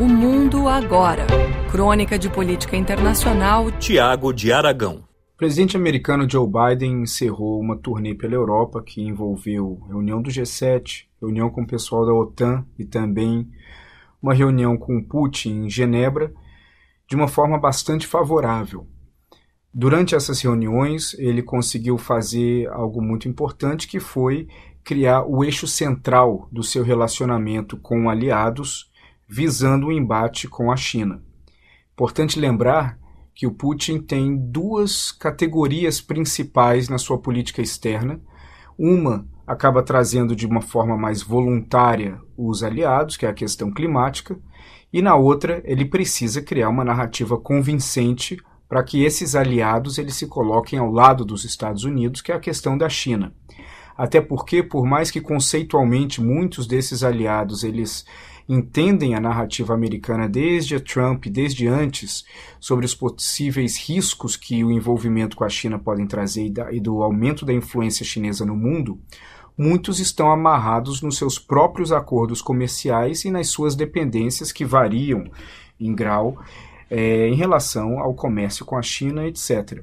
O Mundo Agora. Crônica de Política Internacional. Tiago de Aragão. O presidente americano Joe Biden encerrou uma turnê pela Europa que envolveu reunião do G7, reunião com o pessoal da OTAN e também uma reunião com Putin em Genebra, de uma forma bastante favorável. Durante essas reuniões, ele conseguiu fazer algo muito importante que foi criar o eixo central do seu relacionamento com aliados, visando o embate com a China. Importante lembrar que o Putin tem duas categorias principais na sua política externa. Uma acaba trazendo de uma forma mais voluntária os aliados, que é a questão climática, e na outra ele precisa criar uma narrativa convincente para que esses aliados eles se coloquem ao lado dos Estados Unidos, que é a questão da China. Até porque, por mais que conceitualmente muitos desses aliados eles entendem a narrativa americana desde a Trump, desde antes, sobre os possíveis riscos que o envolvimento com a China podem trazer e, e do aumento da influência chinesa no mundo, muitos estão amarrados nos seus próprios acordos comerciais e nas suas dependências que variam em grau é, em relação ao comércio com a China, etc.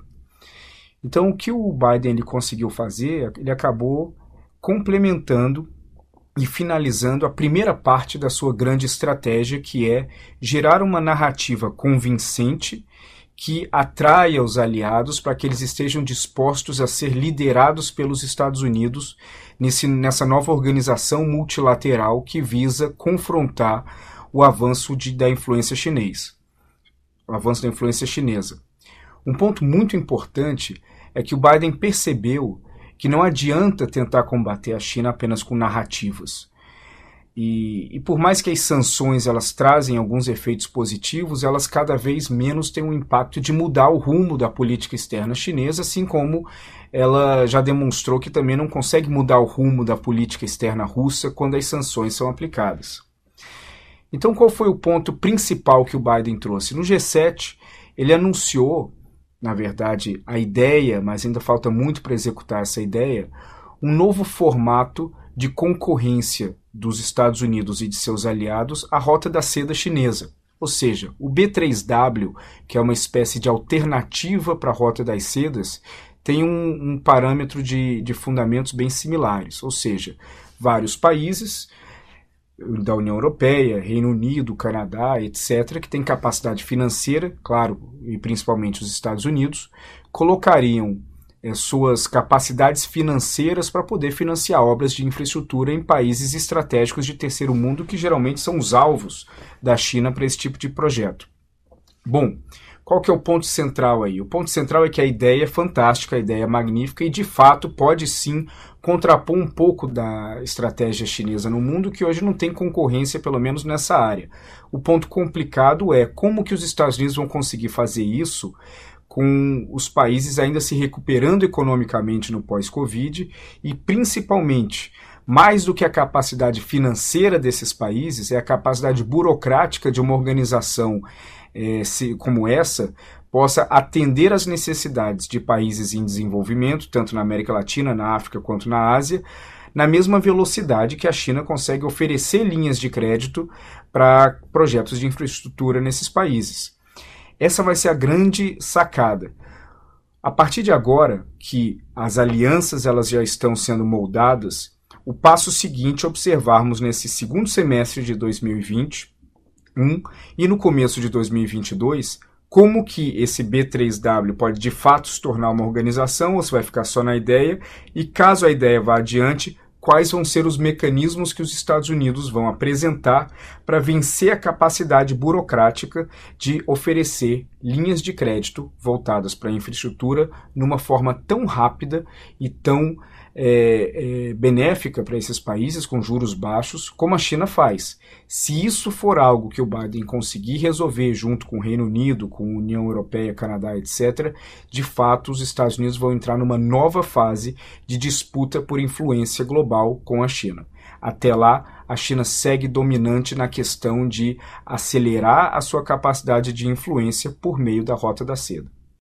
Então, o que o Biden ele conseguiu fazer, ele acabou complementando e finalizando a primeira parte da sua grande estratégia, que é gerar uma narrativa convincente que atraia os aliados para que eles estejam dispostos a ser liderados pelos Estados Unidos nesse, nessa nova organização multilateral que visa confrontar o avanço de, da influência chinesa. O avanço da influência chinesa. Um ponto muito importante é que o Biden percebeu que não adianta tentar combater a China apenas com narrativas. E, e, por mais que as sanções elas trazem alguns efeitos positivos, elas cada vez menos têm um impacto de mudar o rumo da política externa chinesa, assim como ela já demonstrou que também não consegue mudar o rumo da política externa russa quando as sanções são aplicadas. Então, qual foi o ponto principal que o Biden trouxe? No G7, ele anunciou na verdade, a ideia, mas ainda falta muito para executar essa ideia, um novo formato de concorrência dos Estados Unidos e de seus aliados à rota da seda chinesa. Ou seja, o B3W, que é uma espécie de alternativa para a rota das sedas, tem um, um parâmetro de, de fundamentos bem similares. Ou seja, vários países da União Europeia, Reino Unido, Canadá, etc., que têm capacidade financeira, claro, e principalmente os Estados Unidos, colocariam é, suas capacidades financeiras para poder financiar obras de infraestrutura em países estratégicos de terceiro mundo, que geralmente são os alvos da China para esse tipo de projeto. Bom, qual que é o ponto central aí? O ponto central é que a ideia é fantástica, a ideia é magnífica e de fato pode sim contrapor um pouco da estratégia chinesa no mundo que hoje não tem concorrência pelo menos nessa área. O ponto complicado é como que os Estados Unidos vão conseguir fazer isso com os países ainda se recuperando economicamente no pós-Covid e principalmente mais do que a capacidade financeira desses países, é a capacidade burocrática de uma organização é, se, como essa possa atender às necessidades de países em desenvolvimento, tanto na América Latina, na África quanto na Ásia, na mesma velocidade que a China consegue oferecer linhas de crédito para projetos de infraestrutura nesses países. Essa vai ser a grande sacada. A partir de agora que as alianças elas já estão sendo moldadas, o passo seguinte é observarmos nesse segundo semestre de 2020 um, e no começo de 2022 como que esse B3W pode de fato se tornar uma organização ou se vai ficar só na ideia e caso a ideia vá adiante, quais vão ser os mecanismos que os Estados Unidos vão apresentar para vencer a capacidade burocrática de oferecer linhas de crédito voltadas para a infraestrutura numa forma tão rápida e tão é, é, benéfica para esses países com juros baixos, como a China faz. Se isso for algo que o Biden conseguir resolver junto com o Reino Unido, com a União Europeia, Canadá, etc., de fato os Estados Unidos vão entrar numa nova fase de disputa por influência global com a China. Até lá, a China segue dominante na questão de acelerar a sua capacidade de influência por meio da Rota da Seda.